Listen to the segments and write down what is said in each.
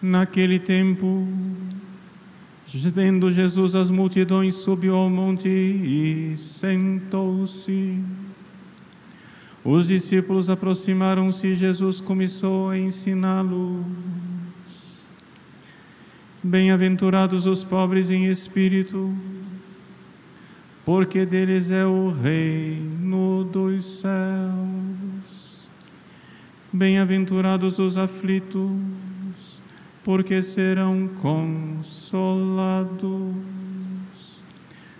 Naquele tempo, vendo Jesus as multidões, subiu ao monte e sentou-se. Os discípulos aproximaram-se e Jesus começou a ensiná-los. Bem-aventurados os pobres em espírito, porque deles é o reino dos céus. Bem-aventurados os aflitos, porque serão consolados.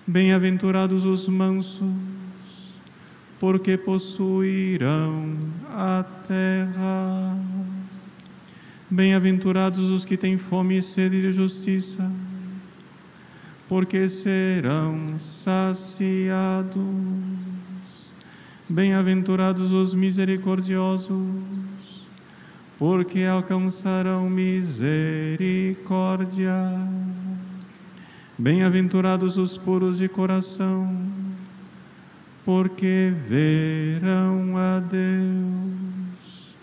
Bem-aventurados os mansos, porque possuirão a terra. Bem-aventurados os que têm fome e sede de justiça, porque serão saciados. Bem-aventurados os misericordiosos, porque alcançarão misericórdia. Bem-aventurados os puros de coração, porque verão a Deus.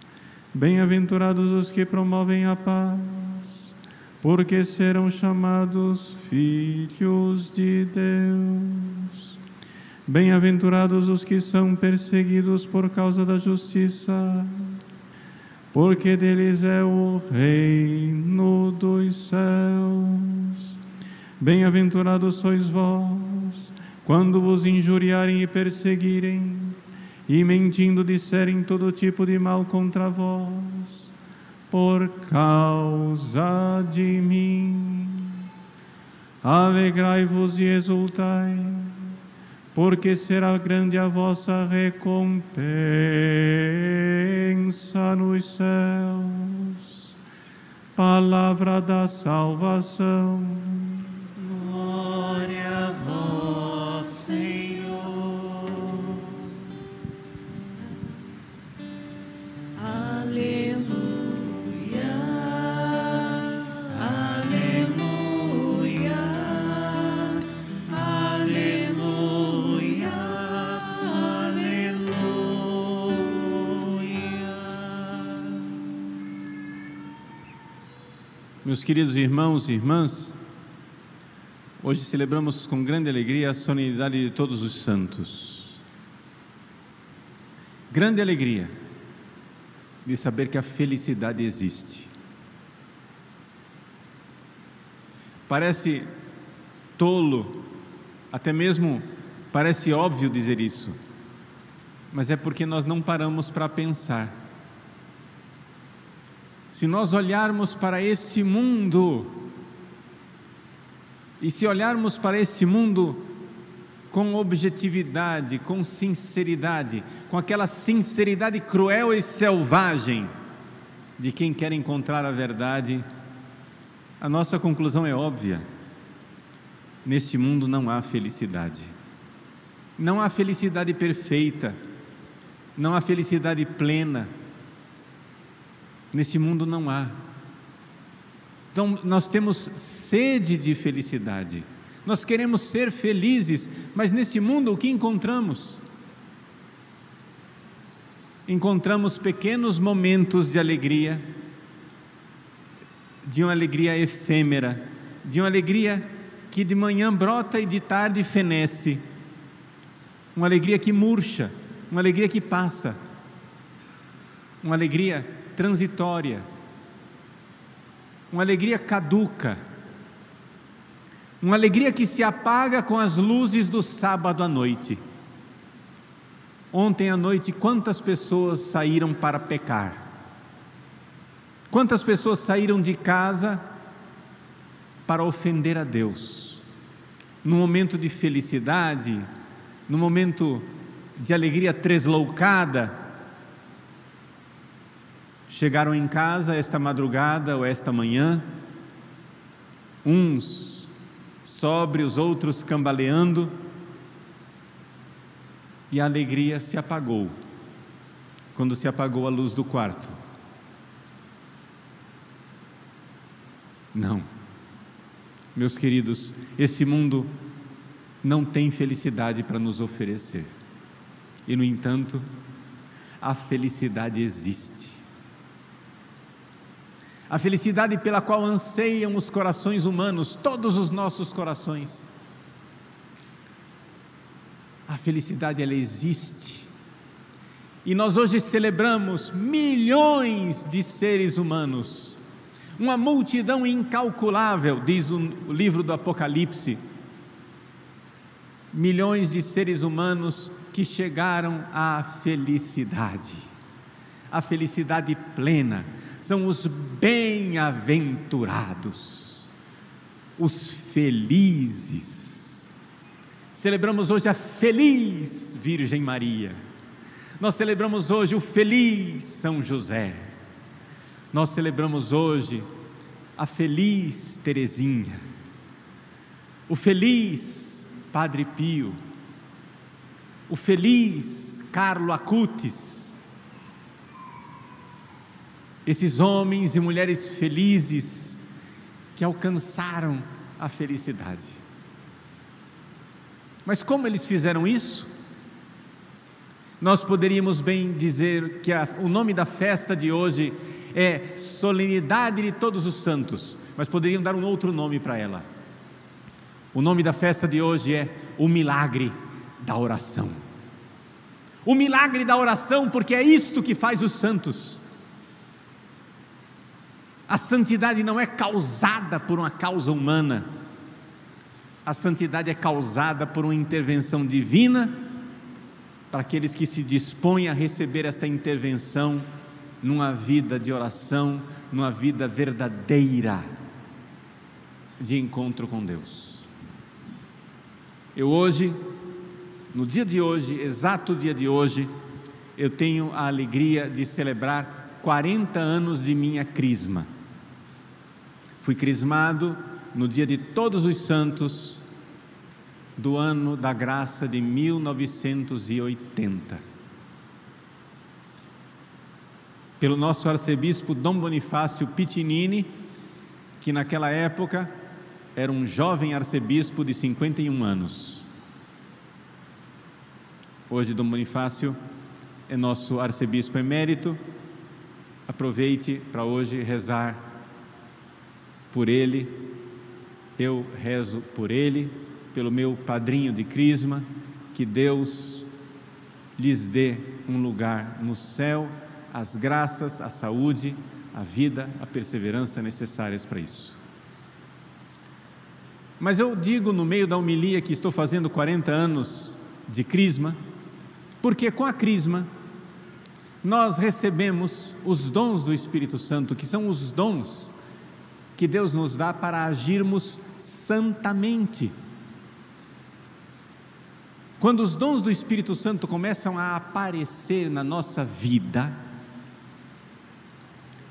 Bem-aventurados os que promovem a paz, porque serão chamados filhos de Deus. Bem-aventurados os que são perseguidos por causa da justiça, porque deles é o reino dos céus. Bem-aventurados sois vós, quando vos injuriarem e perseguirem, e mentindo disserem todo tipo de mal contra vós, por causa de mim. Alegrai-vos e exultai, porque será grande a vossa recompensa nos céus. Palavra da salvação. Meus queridos irmãos e irmãs, hoje celebramos com grande alegria a solenidade de todos os santos. Grande alegria de saber que a felicidade existe. Parece tolo, até mesmo parece óbvio dizer isso, mas é porque nós não paramos para pensar. Se nós olharmos para este mundo, e se olharmos para este mundo com objetividade, com sinceridade, com aquela sinceridade cruel e selvagem de quem quer encontrar a verdade, a nossa conclusão é óbvia. Neste mundo não há felicidade. Não há felicidade perfeita. Não há felicidade plena. Nesse mundo não há. Então, nós temos sede de felicidade. Nós queremos ser felizes, mas nesse mundo o que encontramos? Encontramos pequenos momentos de alegria, de uma alegria efêmera, de uma alegria que de manhã brota e de tarde fenece, uma alegria que murcha, uma alegria que passa, uma alegria transitória, uma alegria caduca, uma alegria que se apaga com as luzes do sábado à noite. Ontem à noite, quantas pessoas saíram para pecar? Quantas pessoas saíram de casa para ofender a Deus? Num momento de felicidade, num momento de alegria tresloucada, chegaram em casa esta madrugada ou esta manhã, uns sóbrios, outros cambaleando, e a alegria se apagou quando se apagou a luz do quarto. Não. Meus queridos, esse mundo não tem felicidade para nos oferecer. E, no entanto, a felicidade existe. A felicidade pela qual anseiam os corações humanos, todos os nossos corações. A felicidade ela existe. E nós hoje celebramos milhões de seres humanos uma multidão incalculável, diz o livro do Apocalipse, milhões de seres humanos que chegaram à felicidade, a felicidade plena, são os bem-aventurados, os felizes. Celebramos hoje a feliz Virgem Maria, nós celebramos hoje o feliz São José nós celebramos hoje a feliz Teresinha, o feliz Padre Pio, o feliz Carlo Acutis, esses homens e mulheres felizes que alcançaram a felicidade. Mas como eles fizeram isso? Nós poderíamos bem dizer que a, o nome da festa de hoje é Solenidade de Todos os Santos, mas poderiam dar um outro nome para ela. O nome da festa de hoje é o milagre da oração. O milagre da oração, porque é isto que faz os santos. A santidade não é causada por uma causa humana, a santidade é causada por uma intervenção divina para aqueles que se dispõem a receber esta intervenção numa vida de oração, numa vida verdadeira de encontro com Deus. Eu hoje, no dia de hoje, exato dia de hoje, eu tenho a alegria de celebrar 40 anos de minha crisma. Fui crismado no dia de Todos os Santos do ano da graça de 1980 pelo nosso arcebispo Dom Bonifácio Pitinini, que naquela época era um jovem arcebispo de 51 anos. Hoje, Dom Bonifácio é nosso arcebispo emérito. Aproveite para hoje rezar por ele. Eu rezo por ele, pelo meu padrinho de Crisma, que Deus lhes dê um lugar no céu as graças, a saúde, a vida, a perseverança necessárias para isso. Mas eu digo no meio da homilia que estou fazendo 40 anos de crisma, porque com a crisma nós recebemos os dons do Espírito Santo, que são os dons que Deus nos dá para agirmos santamente. Quando os dons do Espírito Santo começam a aparecer na nossa vida,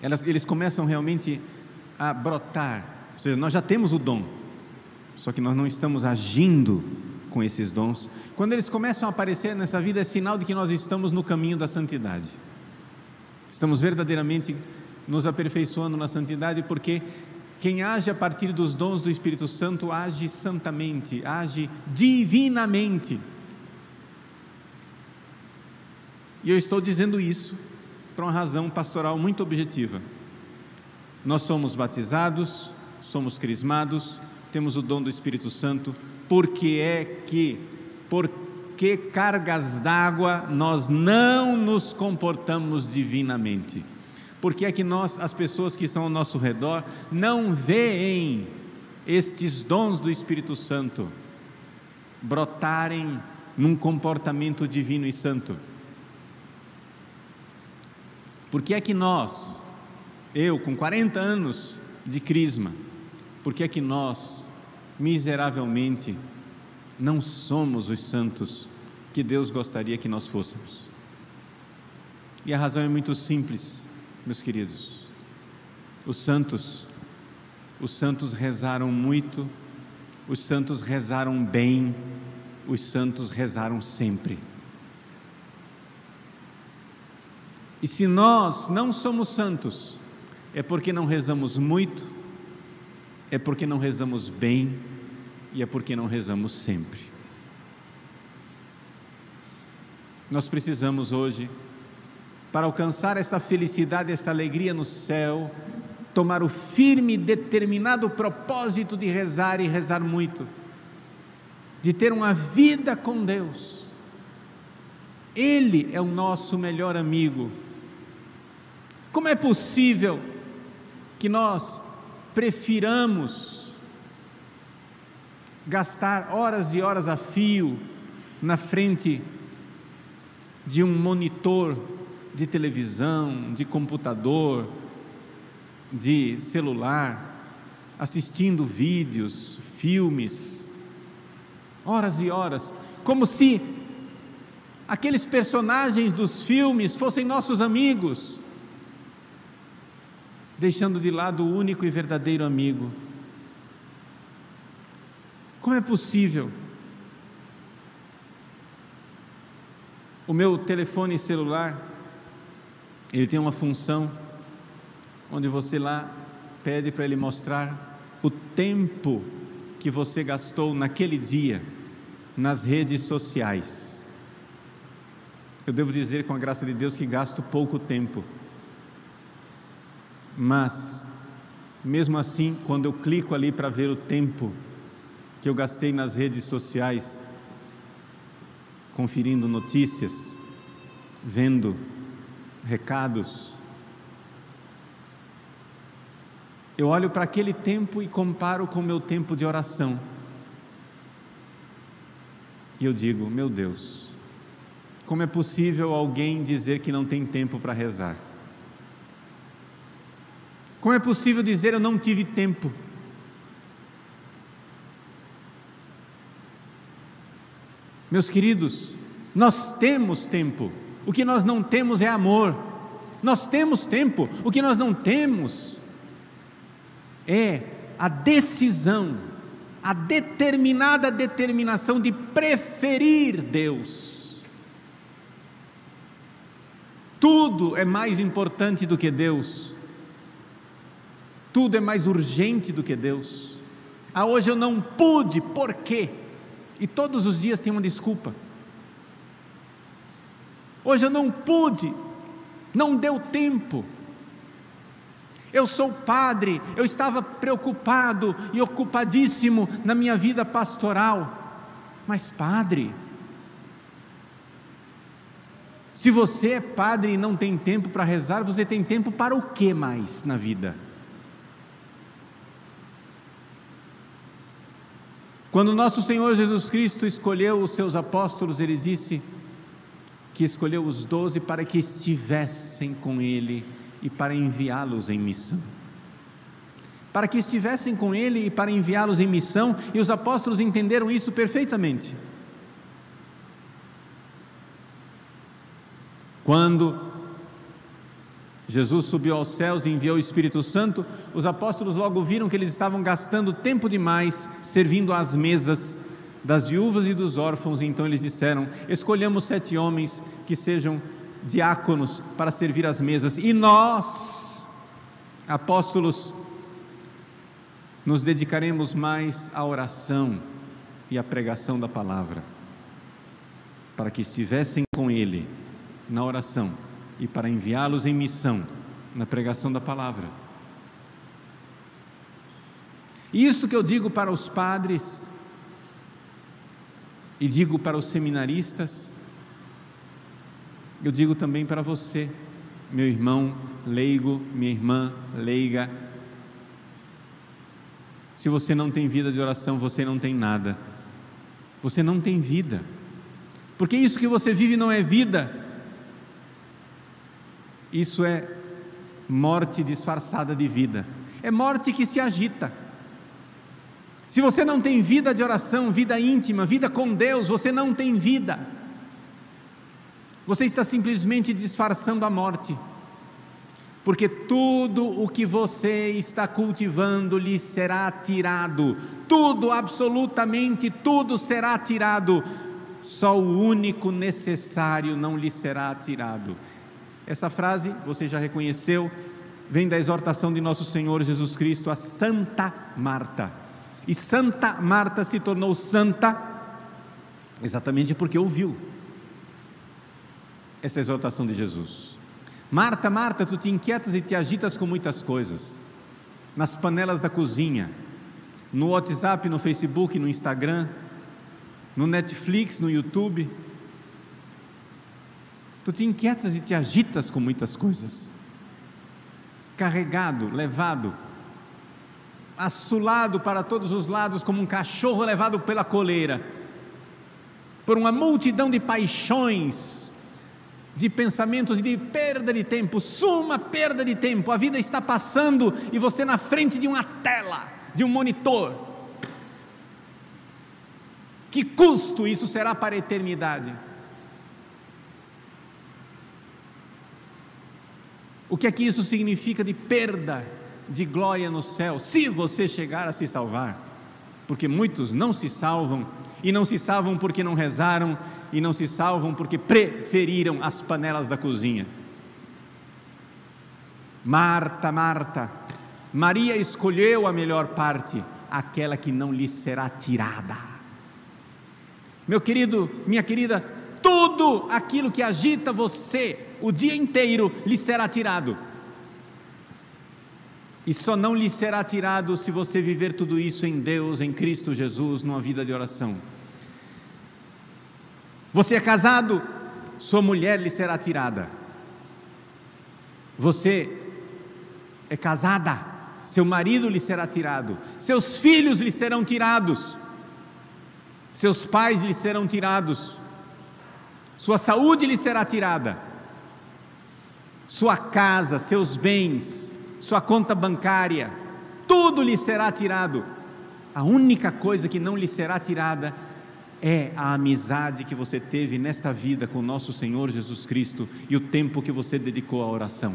elas, eles começam realmente a brotar. Ou seja, nós já temos o dom, só que nós não estamos agindo com esses dons. Quando eles começam a aparecer nessa vida, é sinal de que nós estamos no caminho da santidade. Estamos verdadeiramente nos aperfeiçoando na santidade, porque quem age a partir dos dons do Espírito Santo age santamente, age divinamente. E eu estou dizendo isso para uma razão pastoral muito objetiva. Nós somos batizados, somos crismados, temos o dom do Espírito Santo, porque é que, por que cargas d'água nós não nos comportamos divinamente? Porque é que nós, as pessoas que estão ao nosso redor, não veem estes dons do Espírito Santo brotarem num comportamento divino e santo? Por que é que nós, eu com 40 anos de crisma, por que é que nós, miseravelmente, não somos os santos que Deus gostaria que nós fôssemos? E a razão é muito simples. Meus queridos, os santos, os santos rezaram muito, os santos rezaram bem, os santos rezaram sempre. E se nós não somos santos, é porque não rezamos muito, é porque não rezamos bem e é porque não rezamos sempre. Nós precisamos hoje, para alcançar essa felicidade, essa alegria no céu, tomar o firme determinado propósito de rezar e rezar muito, de ter uma vida com Deus. Ele é o nosso melhor amigo. Como é possível que nós prefiramos gastar horas e horas a fio na frente de um monitor de televisão, de computador, de celular, assistindo vídeos, filmes, horas e horas, como se aqueles personagens dos filmes fossem nossos amigos, deixando de lado o único e verdadeiro amigo. Como é possível? O meu telefone celular, ele tem uma função onde você lá pede para ele mostrar o tempo que você gastou naquele dia nas redes sociais. Eu devo dizer, com a graça de Deus, que gasto pouco tempo. Mas, mesmo assim, quando eu clico ali para ver o tempo que eu gastei nas redes sociais, conferindo notícias, vendo recados, eu olho para aquele tempo e comparo com o meu tempo de oração. E eu digo: meu Deus, como é possível alguém dizer que não tem tempo para rezar? Como é possível dizer eu não tive tempo? Meus queridos, nós temos tempo, o que nós não temos é amor. Nós temos tempo, o que nós não temos é a decisão, a determinada determinação de preferir Deus. Tudo é mais importante do que Deus. Tudo é mais urgente do que Deus. Ah, hoje eu não pude, por quê? E todos os dias tem uma desculpa. Hoje eu não pude, não deu tempo. Eu sou padre, eu estava preocupado e ocupadíssimo na minha vida pastoral. Mas, padre, se você é padre e não tem tempo para rezar, você tem tempo para o que mais na vida? Quando nosso Senhor Jesus Cristo escolheu os seus apóstolos, ele disse que escolheu os doze para que estivessem com ele e para enviá-los em missão. Para que estivessem com ele e para enviá-los em missão, e os apóstolos entenderam isso perfeitamente. Quando Jesus subiu aos céus e enviou o Espírito Santo, os apóstolos logo viram que eles estavam gastando tempo demais servindo às mesas das viúvas e dos órfãos, e então eles disseram: Escolhamos sete homens que sejam diáconos para servir às mesas, e nós, apóstolos, nos dedicaremos mais à oração e à pregação da palavra, para que estivessem com Ele na oração e para enviá-los em missão na pregação da palavra. Isto que eu digo para os padres e digo para os seminaristas, eu digo também para você, meu irmão leigo, minha irmã leiga. Se você não tem vida de oração, você não tem nada. Você não tem vida. Porque isso que você vive não é vida, isso é morte disfarçada de vida. É morte que se agita. Se você não tem vida de oração, vida íntima, vida com Deus, você não tem vida. Você está simplesmente disfarçando a morte. porque tudo o que você está cultivando lhe será tirado, tudo, absolutamente tudo será tirado, só o único necessário não lhe será tirado. Essa frase você já reconheceu, vem da exortação de nosso Senhor Jesus Cristo a Santa Marta. E Santa Marta se tornou santa exatamente porque ouviu essa exortação de Jesus. Marta, Marta, tu te inquietas e te agitas com muitas coisas. Nas panelas da cozinha, no WhatsApp, no Facebook, no Instagram, no Netflix, no YouTube. Tu te inquietas e te agitas com muitas coisas. Carregado, levado, assolado para todos os lados como um cachorro levado pela coleira, por uma multidão de paixões, de pensamentos de perda de tempo, suma perda de tempo. A vida está passando e você na frente de uma tela, de um monitor. Que custo isso será para a eternidade? O que é que isso significa de perda de glória no céu, se você chegar a se salvar? Porque muitos não se salvam e não se salvam porque não rezaram e não se salvam porque preferiram as panelas da cozinha. Marta, Marta, Maria escolheu a melhor parte, aquela que não lhe será tirada. Meu querido, minha querida, tudo aquilo que agita você o dia inteiro lhe será tirado. E só não lhe será tirado se você viver tudo isso em Deus, em Cristo Jesus, numa vida de oração. Você é casado, sua mulher lhe será tirada. Você é casada, seu marido lhe será tirado, seus filhos lhe serão tirados, seus pais lhe serão tirados, sua saúde lhe será tirada, sua casa, seus bens, sua conta bancária, tudo lhe será tirado. A única coisa que não lhe será tirada é a amizade que você teve nesta vida com nosso Senhor Jesus Cristo e o tempo que você dedicou à oração.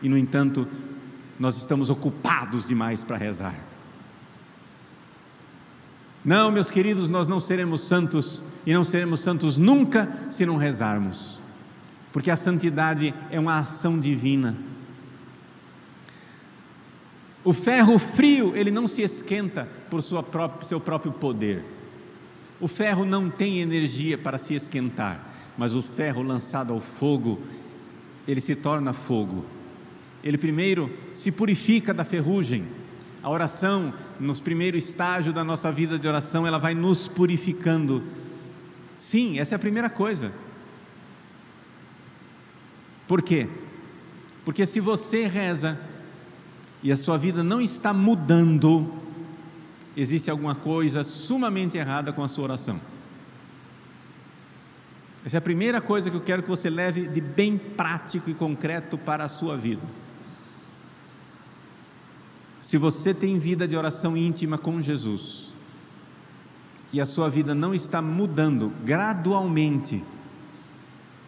E, no entanto, nós estamos ocupados demais para rezar. Não, meus queridos, nós não seremos santos e não seremos santos nunca se não rezarmos, porque a santidade é uma ação divina. O ferro frio, ele não se esquenta por própria, seu próprio poder. O ferro não tem energia para se esquentar, mas o ferro lançado ao fogo, ele se torna fogo. Ele primeiro se purifica da ferrugem. A oração, nos primeiros estágios da nossa vida de oração, ela vai nos purificando. Sim, essa é a primeira coisa. Por quê? Porque se você reza e a sua vida não está mudando, existe alguma coisa sumamente errada com a sua oração. Essa é a primeira coisa que eu quero que você leve de bem prático e concreto para a sua vida. Se você tem vida de oração íntima com Jesus e a sua vida não está mudando gradualmente,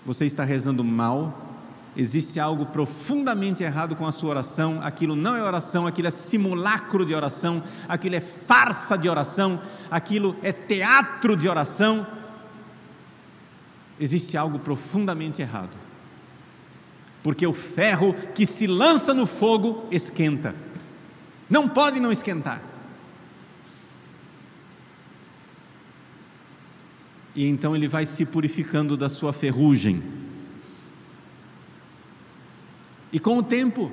você está rezando mal, existe algo profundamente errado com a sua oração, aquilo não é oração, aquilo é simulacro de oração, aquilo é farsa de oração, aquilo é teatro de oração. Existe algo profundamente errado. Porque o ferro que se lança no fogo esquenta. Não pode não esquentar. E então ele vai se purificando da sua ferrugem e com o tempo,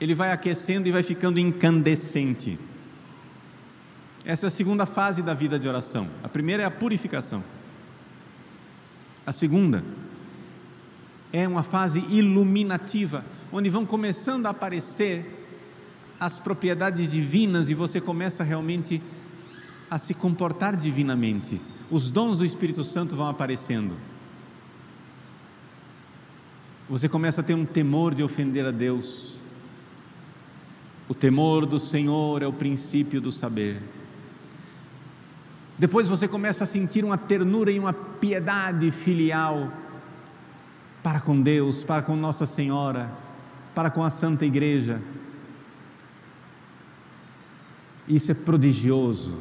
ele vai aquecendo e vai ficando incandescente. Essa é a segunda fase da vida de oração. A primeira é a purificação. A segunda é uma fase iluminativa, onde vão começando a aparecer as propriedades divinas e você começa realmente a se comportar divinamente. Os dons do Espírito Santo vão aparecendo você começa a ter um temor de ofender a Deus. O temor do Senhor é o princípio do saber. Depois você começa a sentir uma ternura e uma piedade filial. para com Deus, para com Nossa Senhora, para com a Santa Igreja. Isso é prodigioso,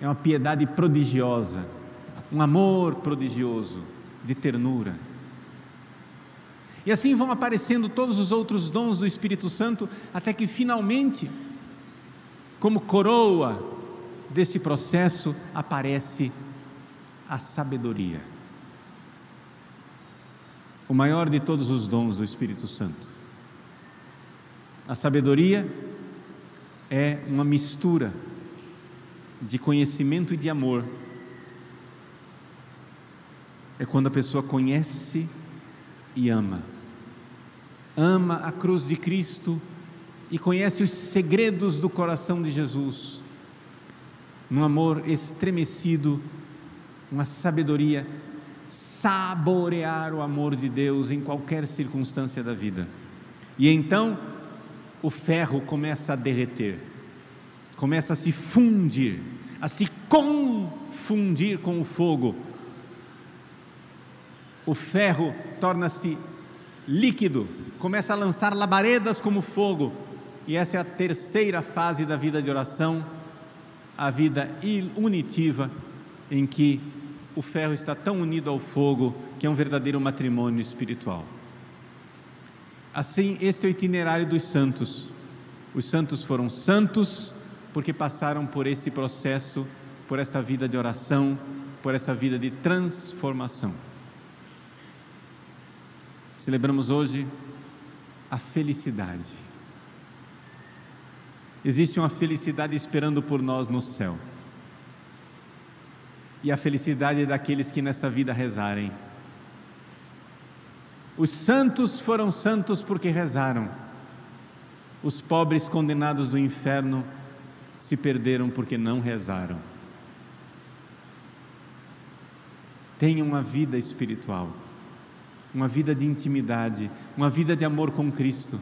é uma piedade prodigiosa, um amor prodigioso, de ternura. E assim vão aparecendo todos os outros dons do Espírito Santo, até que finalmente, como coroa desse processo, aparece a sabedoria. O maior de todos os dons do Espírito Santo. A sabedoria é uma mistura de conhecimento e de amor. É quando a pessoa conhece e ama. Ama a cruz de Cristo e conhece os segredos do coração de Jesus. Num amor estremecido, uma sabedoria, saborear o amor de Deus em qualquer circunstância da vida. E então, o ferro começa a derreter, começa a se fundir, a se confundir com o fogo. O ferro torna-se líquido, começa a lançar labaredas como fogo, e essa é a terceira fase da vida de oração, a vida unitiva, em que o ferro está tão unido ao fogo que é um verdadeiro matrimônio espiritual. Assim, este é o itinerário dos santos. Os santos foram santos porque passaram por esse processo, por esta vida de oração, por essa vida de transformação. Celebramos hoje a felicidade. Existe uma felicidade esperando por nós no céu. E a felicidade é daqueles que nessa vida rezarem os santos foram santos porque rezaram. Os pobres condenados do inferno se perderam porque não rezaram. Tenha uma vida espiritual, uma vida de intimidade, uma vida de amor com Cristo.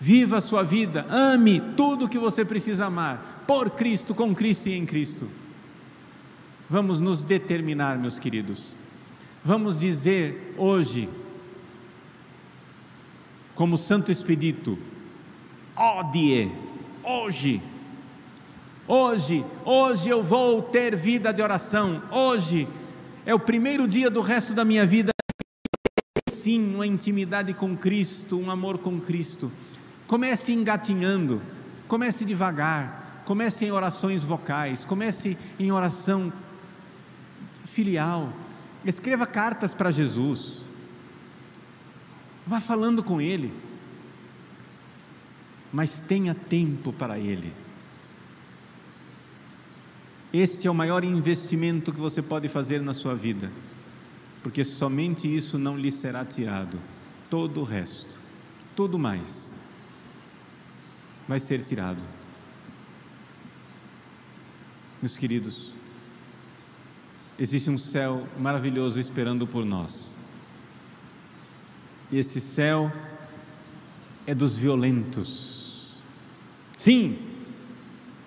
Viva a sua vida, ame tudo o que você precisa amar, por Cristo, com Cristo e em Cristo. Vamos nos determinar, meus queridos. Vamos dizer hoje, como Santo Expedito, odie, hoje, hoje, hoje eu vou ter vida de oração, hoje é o primeiro dia do resto da minha vida, sim, uma intimidade com Cristo, um amor com Cristo. Comece engatinhando, comece devagar, comece em orações vocais, comece em oração filial, escreva cartas para Jesus, Vá falando com Ele, mas tenha tempo para Ele. Este é o maior investimento que você pode fazer na sua vida, porque somente isso não lhe será tirado, todo o resto, tudo mais, vai ser tirado. Meus queridos, existe um céu maravilhoso esperando por nós. E esse céu é dos violentos. Sim,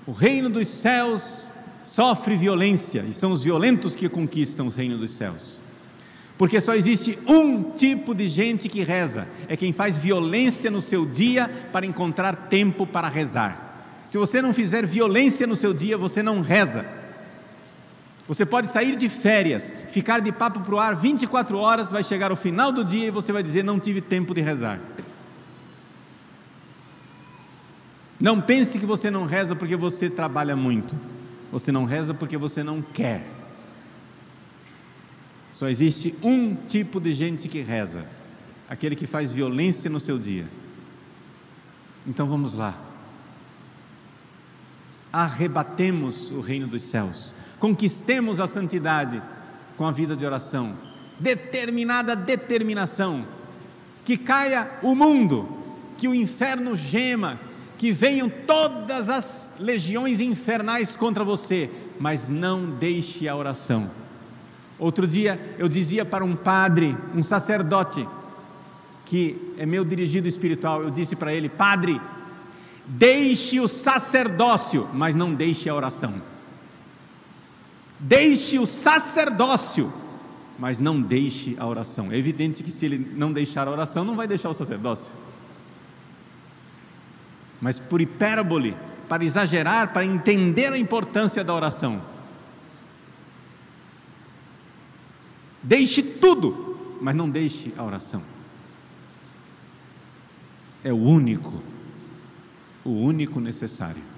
o reino dos céus sofre violência e são os violentos que conquistam o reino dos céus. Porque só existe um tipo de gente que reza, é quem faz violência no seu dia para encontrar tempo para rezar. Se você não fizer violência no seu dia, você não reza. Você pode sair de férias, ficar de papo para o ar 24 horas, vai chegar o final do dia e você vai dizer: Não tive tempo de rezar. Não pense que você não reza porque você trabalha muito. Você não reza porque você não quer. Só existe um tipo de gente que reza: aquele que faz violência no seu dia. Então vamos lá. Arrebatemos o reino dos céus conquistemos a santidade com a vida de oração, determinada determinação, que caia o mundo, que o inferno gema, que venham todas as legiões infernais contra você, mas não deixe a oração. Outro dia eu dizia para um padre, um sacerdote, que é meu dirigido espiritual, eu disse para ele: Padre, deixe o sacerdócio, mas não deixe a oração. Deixe o sacerdócio, mas não deixe a oração. É evidente que se ele não deixar a oração, não vai deixar o sacerdócio. Mas por hipérbole, para exagerar, para entender a importância da oração, Deixe tudo, mas não deixe a oração. É o único, o único necessário.